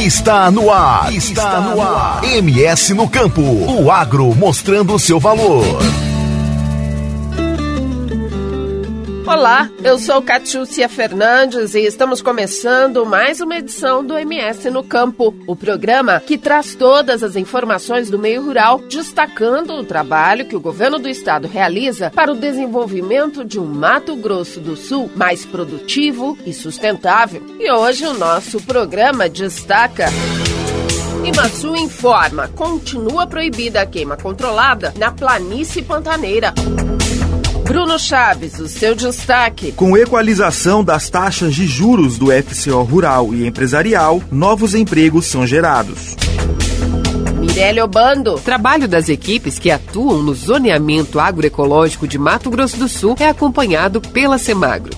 Está no ar. Está no ar. MS no campo. O agro mostrando o seu valor. Olá, eu sou Catiúcia Fernandes e estamos começando mais uma edição do MS no Campo, o programa que traz todas as informações do meio rural, destacando o trabalho que o governo do estado realiza para o desenvolvimento de um Mato Grosso do Sul mais produtivo e sustentável. E hoje o nosso programa destaca. Imaçu informa: continua proibida a queima controlada na planície pantaneira. Bruno Chaves, o seu destaque. Com equalização das taxas de juros do FCO rural e empresarial, novos empregos são gerados. Mirelle Obando. Trabalho das equipes que atuam no zoneamento agroecológico de Mato Grosso do Sul é acompanhado pela Semagro.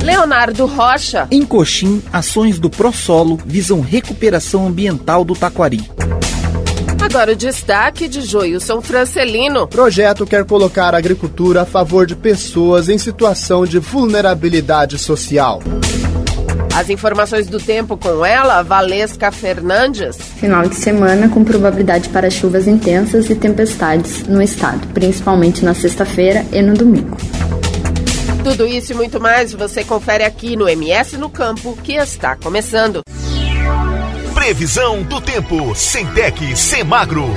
Leonardo Rocha. Em Coxim, ações do ProSolo visam recuperação ambiental do taquari. Agora o destaque de Joilson Francelino. Projeto quer colocar a agricultura a favor de pessoas em situação de vulnerabilidade social. As informações do tempo com ela, Valesca Fernandes. Final de semana com probabilidade para chuvas intensas e tempestades no estado, principalmente na sexta-feira e no domingo. Tudo isso e muito mais você confere aqui no MS no Campo, que está começando. Previsão do tempo, sem Tec, sem magro.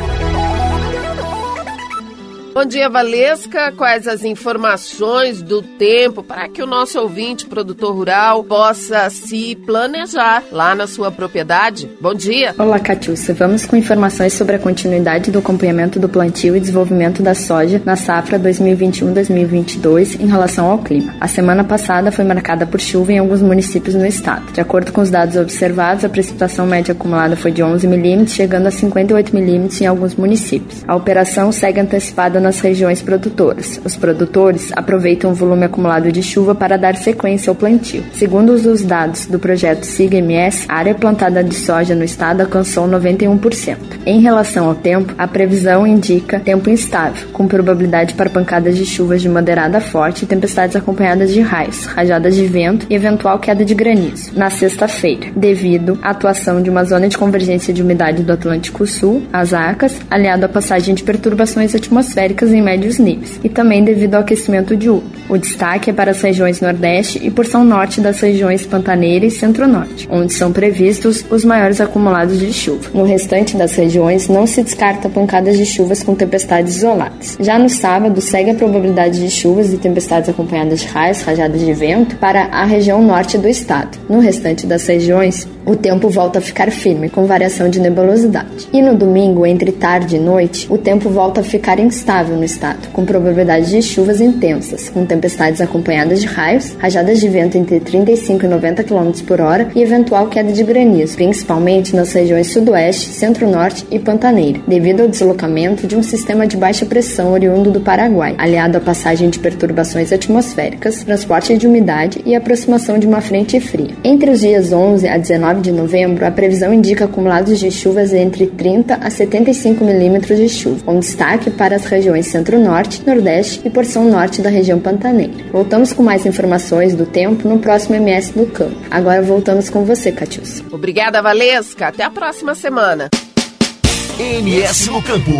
Bom dia, Valesca. Quais as informações do tempo para que o nosso ouvinte, produtor rural, possa se planejar lá na sua propriedade? Bom dia. Olá, Catiúcia. Vamos com informações sobre a continuidade do acompanhamento do plantio e desenvolvimento da soja na safra 2021-2022 em relação ao clima. A semana passada foi marcada por chuva em alguns municípios no estado. De acordo com os dados observados, a precipitação média acumulada foi de 11 milímetros, chegando a 58 milímetros em alguns municípios. A operação segue antecipada nas regiões produtoras. Os produtores aproveitam o volume acumulado de chuva para dar sequência ao plantio. Segundo os dados do projeto SIG-MS, a área plantada de soja no estado alcançou 91%. Em relação ao tempo, a previsão indica tempo instável, com probabilidade para pancadas de chuvas de moderada a forte e tempestades acompanhadas de raios, rajadas de vento e eventual queda de granizo na sexta-feira, devido à atuação de uma zona de convergência de umidade do Atlântico Sul, as ACAS, aliado à passagem de perturbações atmosféricas em médios níveis, e também devido ao aquecimento diurno. O destaque é para as regiões Nordeste e porção Norte das regiões Pantaneira e Centro-Norte, onde são previstos os maiores acumulados de chuva. No restante das regiões, não se descarta pancadas de chuvas com tempestades isoladas. Já no sábado, segue a probabilidade de chuvas e tempestades acompanhadas de raios, rajadas de vento para a região norte do estado. No restante das regiões, o tempo volta a ficar firme, com variação de nebulosidade. E no domingo, entre tarde e noite, o tempo volta a ficar instável no estado, com probabilidade de chuvas intensas, com tempestades acompanhadas de raios, rajadas de vento entre 35 e 90 km por hora e eventual queda de granizo, principalmente nas regiões sudoeste, centro-norte e pantaneira, devido ao deslocamento de um sistema de baixa pressão oriundo do Paraguai, aliado à passagem de perturbações atmosféricas, transporte de umidade e aproximação de uma frente fria. Entre os dias 11 a 19 de novembro, a previsão indica acumulados de chuvas entre 30 a 75 milímetros de chuva, com destaque para as regiões centro-norte, nordeste e porção norte da região pantaneira. Voltamos com mais informações do tempo no próximo MS do Campo. Agora voltamos com você, Catius. Obrigada, Valesca. Até a próxima semana. MS no Campo.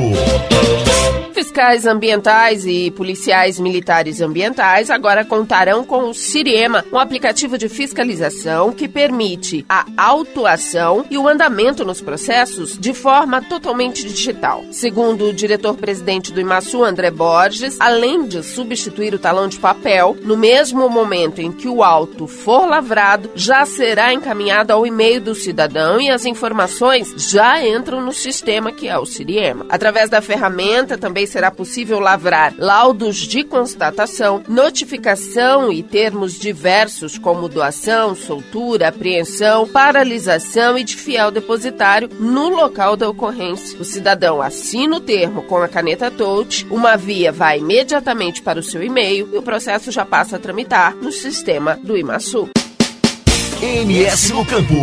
Fiscais ambientais e policiais militares ambientais agora contarão com o Siriema, um aplicativo de fiscalização que permite a autuação e o andamento nos processos de forma totalmente digital. Segundo o diretor-presidente do Imaçu, André Borges, além de substituir o talão de papel, no mesmo momento em que o auto for lavrado, já será encaminhado ao e-mail do cidadão e as informações já entram no sistema que é o Siriema. Através da ferramenta também será possível lavrar laudos de constatação, notificação e termos diversos como doação, soltura, apreensão, paralisação e de fiel depositário no local da ocorrência. O cidadão assina o termo com a caneta touch, uma via vai imediatamente para o seu e-mail e o processo já passa a tramitar no sistema do Imaçu. MS no Campo.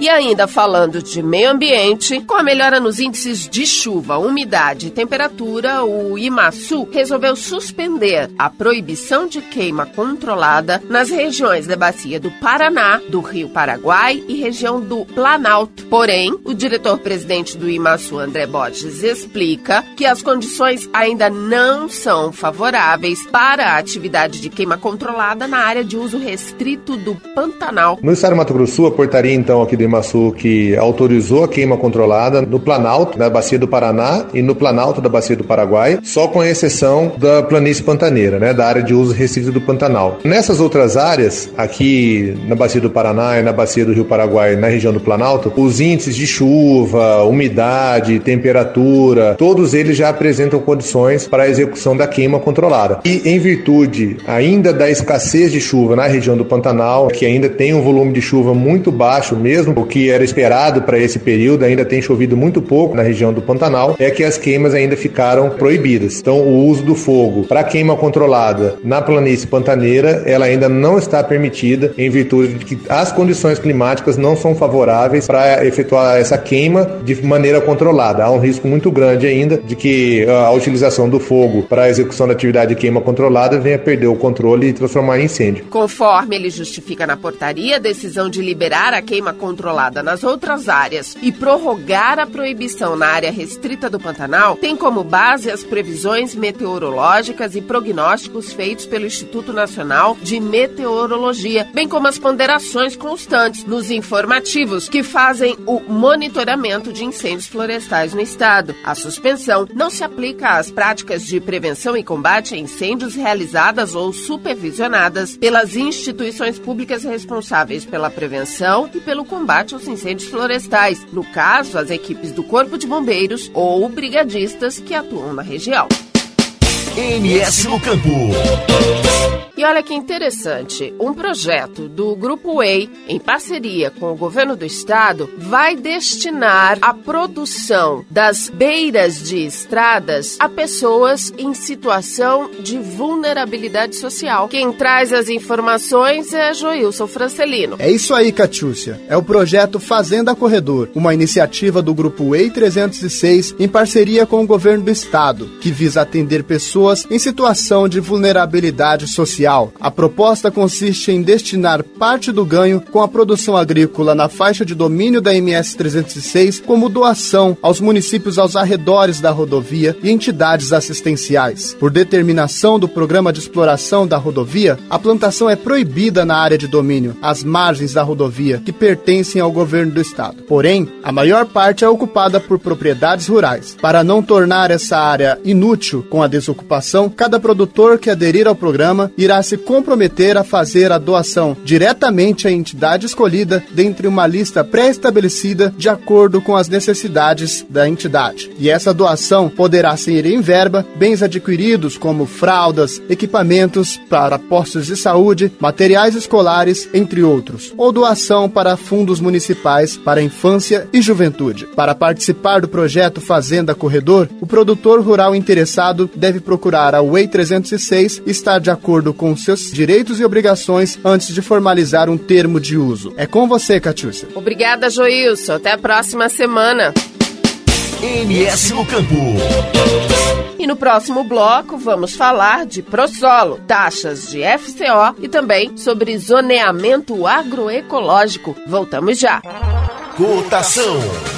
E ainda falando de meio ambiente, com a melhora nos índices de chuva, umidade e temperatura, o IMASU resolveu suspender a proibição de queima controlada nas regiões da bacia do Paraná, do Rio Paraguai e região do Planalto. Porém, o diretor-presidente do IMASU, André Borges, explica que as condições ainda não são favoráveis para a atividade de queima controlada na área de uso restrito do Pantanal. No estado do Mato Grosso, a portaria então aqui do IMASU que autorizou a queima controlada no Planalto, na bacia do Paraná e no Planalto da bacia do Paraguai, só com exceção da planície pantaneira, né, da área de uso restrito do Pantanal. Nessas outras áreas, aqui na bacia do Paraná e na bacia do Rio Paraguai, na região do Planalto, os índices de chuva, umidade, temperatura, todos eles já apresentam condições para a execução da queima controlada. E em virtude ainda da escassez de chuva na região do Pantanal, que ainda tem um volume de chuva muito baixo, mesmo o que era esperado para esse período, ainda tem chovido muito pouco na região do Pantanal, é que as queimas ainda ficaram proibidas. Então, o uso do fogo para queima controlada na planície pantaneira, ela ainda não está permitida em virtude de que as condições climáticas não são favoráveis para efetuar essa queima de maneira controlada. Há um risco muito grande ainda de que ah, a utilização do fogo para a execução da atividade de queima controlada venha perder o controle e transformar em incêndio. Conforme ele justifica na portaria, a decisão de liberar a queima controlada nas outras áreas e prorrogar a proibição na área restrita do Pantanal tem como base as previsões meteorológicas e prognósticos feitos pelo Instituto Nacional de Meteorologia, bem como as ponderações constantes nos informativos que fazem o monitoramento de incêndios florestais no estado. A suspensão não se aplica às práticas de prevenção e combate a incêndios realizadas ou supervisionadas pelas instituições públicas responsáveis pela prevenção e pelo combate aos incêndios florestais, no caso, as equipes do Corpo de Bombeiros ou brigadistas que atuam na região. MS no Campo. E olha que interessante, um projeto do Grupo Way, em parceria com o governo do estado, vai destinar a produção das beiras de estradas a pessoas em situação de vulnerabilidade social. Quem traz as informações é Joilson Francelino. É isso aí, Catiúcia. É o projeto Fazenda Corredor, uma iniciativa do Grupo Way 306 em parceria com o governo do estado, que visa atender pessoas em situação de vulnerabilidade social a proposta consiste em destinar parte do ganho com a produção agrícola na faixa de domínio da MS 306 como doação aos municípios aos arredores da rodovia e entidades assistenciais. Por determinação do Programa de Exploração da Rodovia, a plantação é proibida na área de domínio, às margens da rodovia, que pertencem ao governo do estado. Porém, a maior parte é ocupada por propriedades rurais. Para não tornar essa área inútil com a desocupação, cada produtor que aderir ao programa irá se comprometer a fazer a doação diretamente à entidade escolhida dentre uma lista pré-estabelecida de acordo com as necessidades da entidade. E essa doação poderá ser em verba, bens adquiridos como fraldas, equipamentos para postos de saúde, materiais escolares, entre outros, ou doação para fundos municipais para infância e juventude. Para participar do projeto Fazenda Corredor, o produtor rural interessado deve procurar a Way 306 e estar de acordo com seus direitos e obrigações antes de formalizar um termo de uso. É com você, Catiúcia. Obrigada, Joilson. Até a próxima semana. MS no Campo. E no próximo bloco vamos falar de prosolo, taxas de FCO e também sobre zoneamento agroecológico. Voltamos já. Cotação.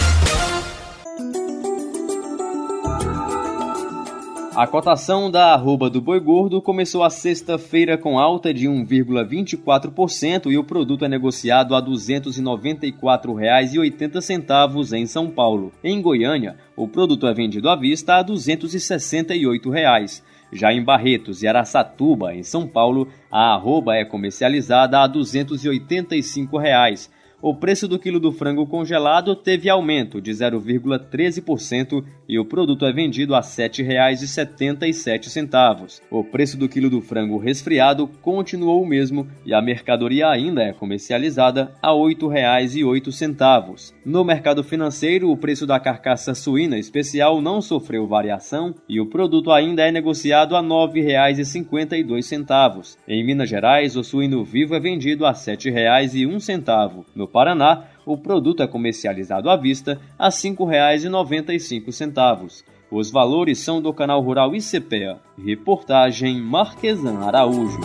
A cotação da arroba do boi gordo começou a sexta-feira com alta de 1,24% e o produto é negociado a R$ 294,80 em São Paulo. Em Goiânia, o produto é vendido à vista a 268 reais. Já em Barretos e Araçatuba, em São Paulo, a arroba é comercializada a 285 reais o preço do quilo do frango congelado teve aumento de 0,13% e o produto é vendido a R$ 7,77. O preço do quilo do frango resfriado continuou o mesmo e a mercadoria ainda é comercializada a R$ 8,08. No mercado financeiro, o preço da carcaça suína especial não sofreu variação e o produto ainda é negociado a R$ 9,52. Em Minas Gerais, o suíno vivo é vendido a R$ 7,01. No Paraná, o produto é comercializado à vista a R$ 5,95. Os valores são do canal Rural ICPEA. Reportagem Marquesan Araújo.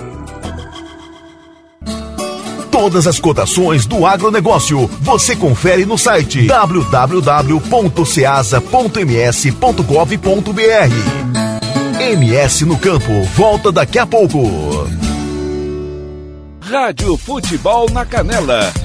Todas as cotações do agronegócio você confere no site www.ceasa.ms.gov.br. MS no campo, volta daqui a pouco. Rádio Futebol na Canela.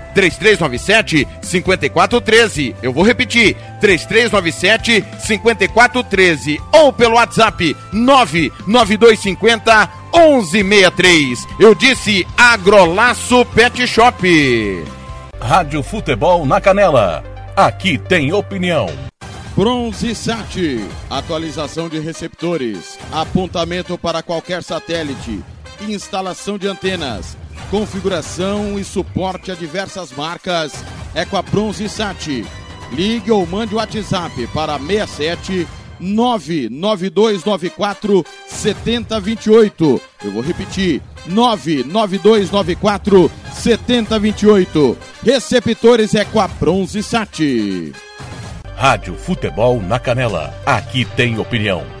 3397 5413. Eu vou repetir: 3397 5413 ou pelo WhatsApp 99250 1163. Eu disse Agrolaço Pet Shop. Rádio Futebol na Canela. Aqui tem opinião. Bronze Sat, atualização de receptores, apontamento para qualquer satélite, instalação de antenas, configuração e suporte a diversas marcas é com a Bronze Sat. Ligue ou mande o WhatsApp para 67 99294 7028. Eu vou repetir: 99294 7028. Receptores é com a Bronze Sat. Rádio Futebol na Canela. Aqui tem opinião.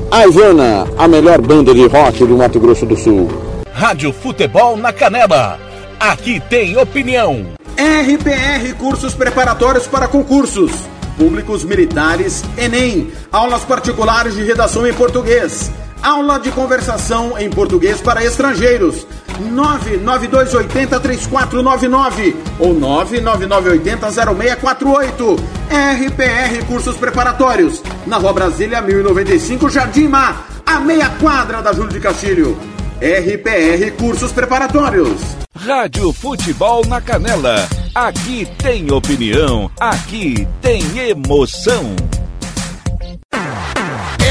A Ivana, a melhor banda de rock do Mato Grosso do Sul. Rádio Futebol na Canela. Aqui tem opinião. RPR Cursos Preparatórios para Concursos. Públicos Militares, Enem. Aulas particulares de redação em português. Aula de conversação em português para estrangeiros. 992803499 ou 999800648. RPR Cursos Preparatórios. Na Rua Brasília 1095, Jardim Mar, a meia quadra da Júlio de Castilho. RPR Cursos Preparatórios. Rádio Futebol na Canela. Aqui tem opinião, aqui tem emoção.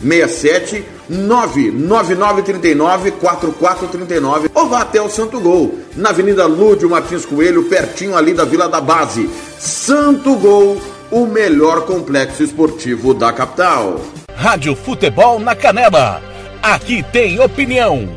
67 99939 4439 ou vá até o Santo Gol, na Avenida Lúdio Martins Coelho, pertinho ali da Vila da Base. Santo Gol, o melhor complexo esportivo da capital. Rádio Futebol na Canela. Aqui tem opinião.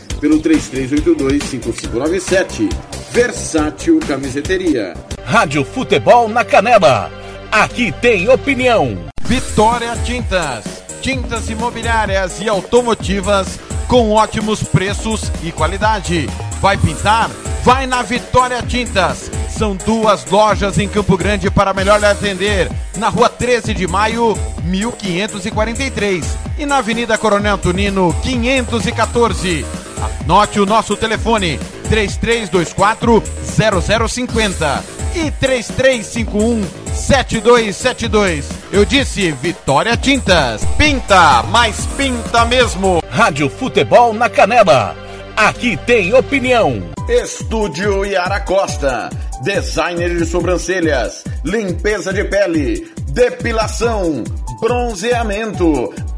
pelo 33825597. Versátil Camiseteria. Rádio Futebol na Canela. Aqui tem opinião. Vitória Tintas. Tintas imobiliárias e automotivas com ótimos preços e qualidade. Vai pintar? Vai na Vitória Tintas. São duas lojas em Campo Grande para melhor lhe atender. Na rua 13 de maio, 1543. E na Avenida Coronel Tunino, 514. Anote o nosso telefone: 3324 0050 e 3351 7272. Eu disse Vitória Tintas. Pinta, mas pinta mesmo. Rádio Futebol na Canela. Aqui tem opinião. Estúdio Yara Costa. Designer de sobrancelhas, limpeza de pele, depilação, bronzeamento.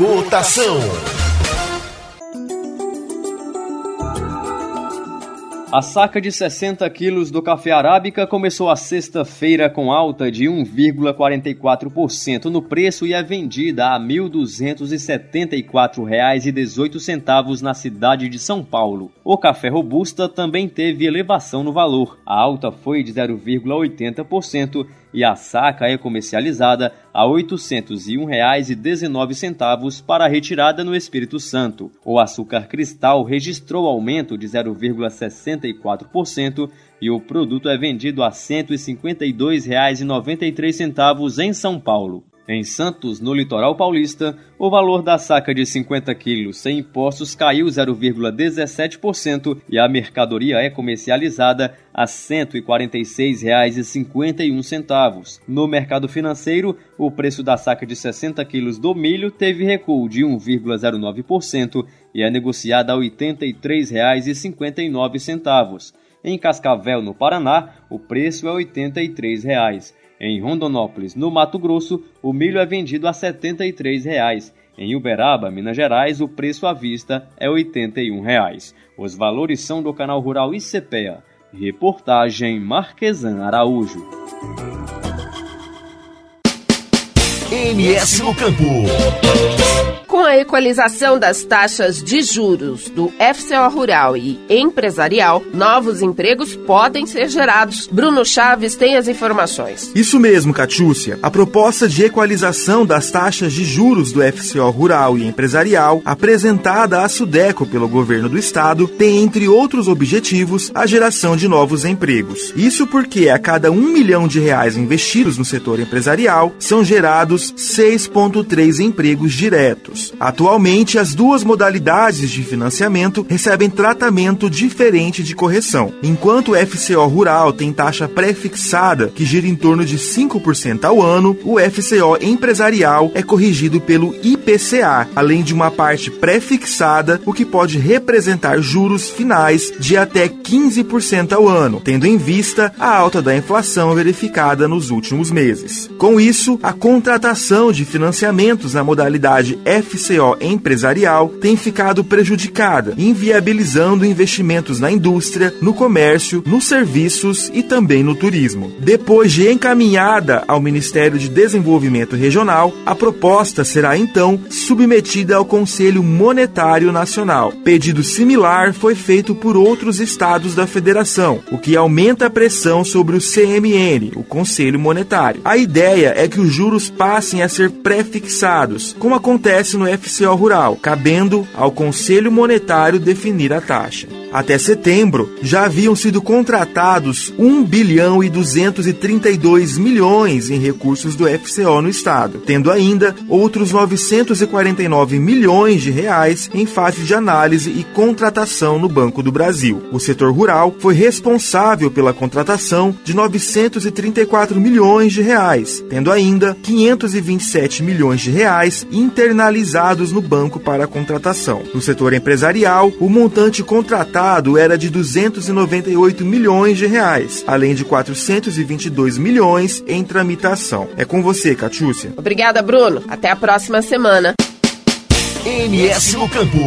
Cotação. A saca de 60 quilos do café arábica começou a sexta-feira com alta de 1,44% no preço e é vendida a R$ 1.274,18 na cidade de São Paulo. O café robusta também teve elevação no valor. A alta foi de 0,80% e a saca é comercializada a R$ 801,19 para retirada no Espírito Santo. O açúcar cristal registrou aumento de 0,64% e o produto é vendido a R$ 152,93 em São Paulo. Em Santos, no litoral paulista, o valor da saca de 50 quilos sem impostos caiu 0,17% e a mercadoria é comercializada a R$ 146,51. No mercado financeiro, o preço da saca de 60 quilos do milho teve recuo de 1,09% e é negociada a R$ 83,59. Em Cascavel, no Paraná, o preço é 83 reais. Em Rondonópolis, no Mato Grosso, o milho é vendido a 73 reais. Em Uberaba, Minas Gerais, o preço à vista é 81 reais. Os valores são do canal Rural ICPEA. Reportagem Marquesan Araújo. MS no Campo. Com a equalização das taxas de juros do FCO Rural e Empresarial, novos empregos podem ser gerados. Bruno Chaves tem as informações. Isso mesmo, Catiúcia. A proposta de equalização das taxas de juros do FCO Rural e Empresarial, apresentada à Sudeco pelo governo do estado, tem, entre outros objetivos, a geração de novos empregos. Isso porque a cada um milhão de reais investidos no setor empresarial, são gerados 6,3 empregos diretos. Atualmente, as duas modalidades de financiamento recebem tratamento diferente de correção. Enquanto o FCO Rural tem taxa pré-fixada, que gira em torno de 5% ao ano, o FCO Empresarial é corrigido pelo IPCA, além de uma parte pré-fixada, o que pode representar juros finais de até 15% ao ano, tendo em vista a alta da inflação verificada nos últimos meses. Com isso, a contratação de financiamentos na modalidade FCO empresarial tem ficado prejudicada, inviabilizando investimentos na indústria, no comércio, nos serviços e também no turismo. Depois de encaminhada ao Ministério de Desenvolvimento Regional, a proposta será então submetida ao Conselho Monetário Nacional. Pedido similar foi feito por outros estados da federação, o que aumenta a pressão sobre o CMN, o Conselho Monetário. A ideia é que os juros passem a ser pré-fixados, como acontece no FCO Rural, cabendo ao Conselho Monetário definir a taxa. Até setembro, já haviam sido contratados 1 bilhão e 232 milhões em recursos do FCO no estado, tendo ainda outros 949 milhões de reais em fase de análise e contratação no Banco do Brasil. O setor rural foi responsável pela contratação de 934 milhões de reais, tendo ainda 527 milhões de reais internalizados no banco para a contratação. No setor empresarial, o montante contratado era de 298 milhões de reais, além de 422 milhões em tramitação. É com você, Catiúcia. Obrigada, Bruno. Até a próxima semana. MS no Campo.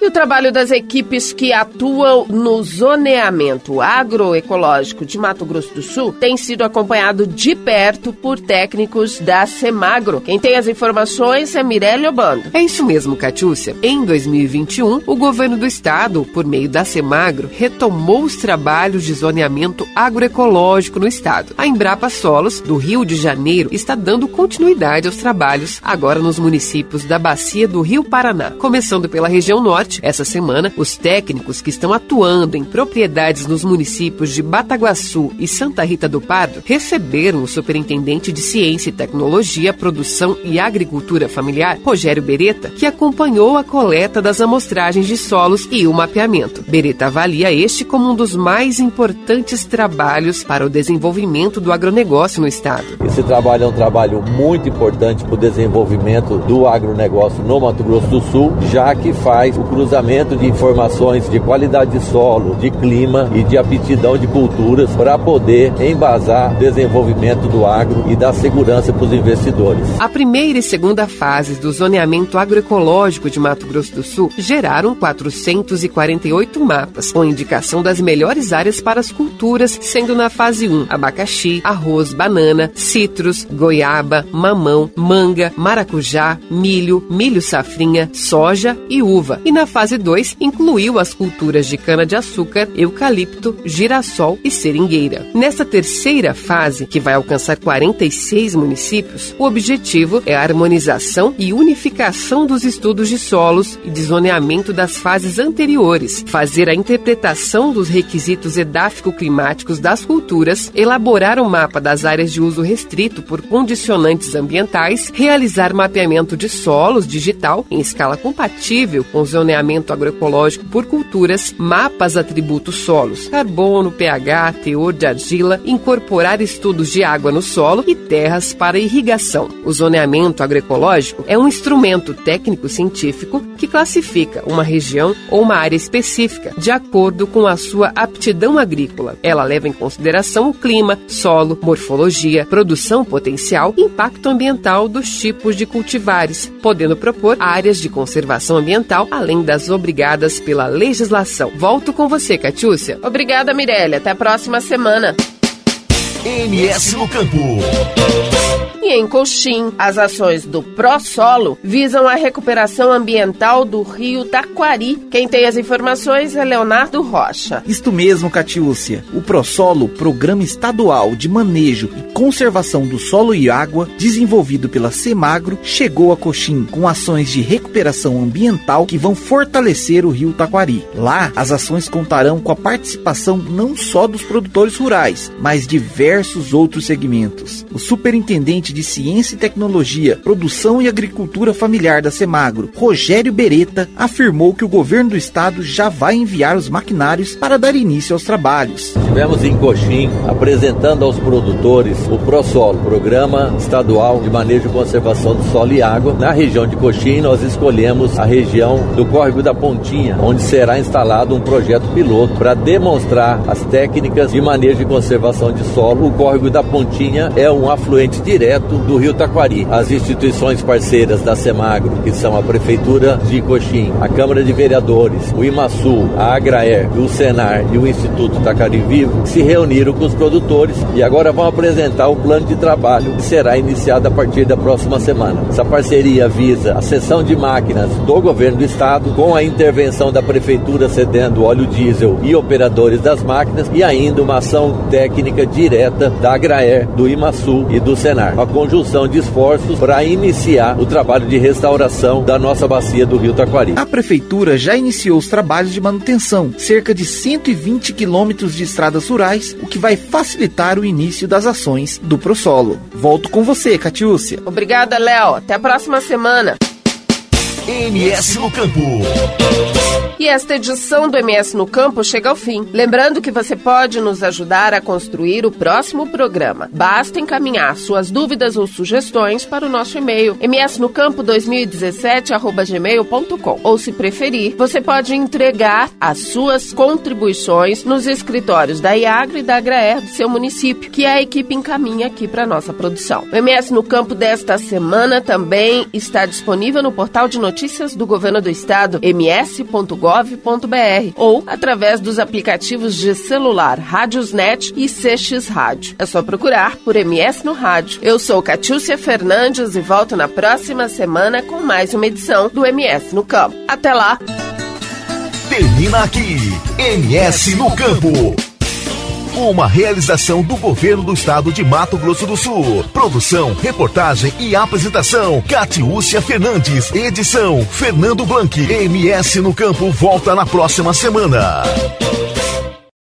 E o trabalho das equipes que atuam no zoneamento agroecológico de Mato Grosso do Sul tem sido acompanhado de perto por técnicos da Semagro. Quem tem as informações é Mirelle Obando. É isso mesmo, Catiúcia. Em 2021, o governo do estado, por meio da Semagro, retomou os trabalhos de zoneamento agroecológico no estado. A Embrapa Solos, do Rio de Janeiro, está dando continuidade aos trabalhos agora nos municípios da bacia do Rio Paraná, começando pela região norte essa semana, os técnicos que estão atuando em propriedades nos municípios de Bataguaçu e Santa Rita do Pardo receberam o superintendente de Ciência e Tecnologia, Produção e Agricultura Familiar, Rogério Beretta, que acompanhou a coleta das amostragens de solos e o mapeamento. Beretta avalia este como um dos mais importantes trabalhos para o desenvolvimento do agronegócio no estado. Esse trabalho é um trabalho muito importante para o desenvolvimento do agronegócio no Mato Grosso do Sul, já que faz o cruzamento de informações de qualidade de solo, de clima e de aptidão de culturas para poder embasar o desenvolvimento do agro e dar segurança para os investidores. A primeira e segunda fases do zoneamento agroecológico de Mato Grosso do Sul geraram 448 mapas, com indicação das melhores áreas para as culturas, sendo na fase 1 abacaxi, arroz, banana, citros, goiaba, mamão, manga, maracujá, milho, milho safrinha, soja e uva. E na fase 2 incluiu as culturas de cana-de-açúcar, eucalipto, girassol e seringueira. Nesta terceira fase, que vai alcançar 46 municípios, o objetivo é a harmonização e unificação dos estudos de solos e de zoneamento das fases anteriores, fazer a interpretação dos requisitos edáfico-climáticos das culturas, elaborar o um mapa das áreas de uso restrito por condicionantes ambientais, realizar mapeamento de solos digital em escala compatível com o zoneamento agroecológico por culturas, mapas atributos solos, carbono, pH, teor de argila, incorporar estudos de água no solo e terras para irrigação. O zoneamento agroecológico é um instrumento técnico-científico que classifica uma região ou uma área específica de acordo com a sua aptidão agrícola. Ela leva em consideração o clima, solo, morfologia, produção potencial impacto ambiental dos tipos de cultivares, podendo propor áreas de conservação ambiental, além das obrigadas pela legislação. Volto com você, Catiúcia. Obrigada, Mirelle. Até a próxima semana. MS no Campo. E em Coxim, as ações do ProSolo visam a recuperação ambiental do rio Taquari. Quem tem as informações é Leonardo Rocha. Isto mesmo, Catiúcia. O ProSolo, Programa Estadual de Manejo e Conservação do Solo e Água, desenvolvido pela Semagro, chegou a Coxim com ações de recuperação ambiental que vão fortalecer o rio Taquari. Lá, as ações contarão com a participação não só dos produtores rurais, mas diversos outros segmentos. O superintendente de Ciência e Tecnologia, Produção e Agricultura Familiar da Semagro, Rogério Beretta, afirmou que o governo do estado já vai enviar os maquinários para dar início aos trabalhos. Tivemos em Coxim apresentando aos produtores o ProSolo, Programa Estadual de Manejo e Conservação do Solo e Água. Na região de Coxim, nós escolhemos a região do Córrego da Pontinha, onde será instalado um projeto piloto para demonstrar as técnicas de manejo e conservação de solo. O Córrego da Pontinha é um afluente direto do Rio Taquari. As instituições parceiras da Semagro, que são a Prefeitura de Coxim, a Câmara de Vereadores, o IMASU, a Agraer, o Senar e o Instituto Taquari Vivo, se reuniram com os produtores e agora vão apresentar o plano de trabalho que será iniciado a partir da próxima semana. Essa parceria visa a cessão de máquinas do governo do estado com a intervenção da prefeitura cedendo óleo diesel e operadores das máquinas e ainda uma ação técnica direta da Agraer, do IMASU e do Senar. Conjunção de esforços para iniciar o trabalho de restauração da nossa bacia do Rio Taquari. A prefeitura já iniciou os trabalhos de manutenção, cerca de 120 quilômetros de estradas rurais, o que vai facilitar o início das ações do ProSolo. Volto com você, Catiúcia. Obrigada, Léo. Até a próxima semana. MS no Campo. E esta edição do MS no Campo chega ao fim. Lembrando que você pode nos ajudar a construir o próximo programa. Basta encaminhar suas dúvidas ou sugestões para o nosso e-mail msnocampo2017@gmail.com. Ou se preferir, você pode entregar as suas contribuições nos escritórios da IAGRE e da Agraer do seu município, que a equipe encaminha aqui para nossa produção. O MS no Campo desta semana também está disponível no portal de notícias do Governo do Estado, ms.gov gov.br ou através dos aplicativos de celular Rádiosnet e CX Rádio. É só procurar por MS no rádio. Eu sou Catiúcia Fernandes e volto na próxima semana com mais uma edição do MS no Campo. Até lá! Termina aqui, MS no Campo. Uma realização do governo do estado de Mato Grosso do Sul. Produção, reportagem e apresentação: Catiúcia Fernandes. Edição: Fernando Blanc. MS no campo volta na próxima semana.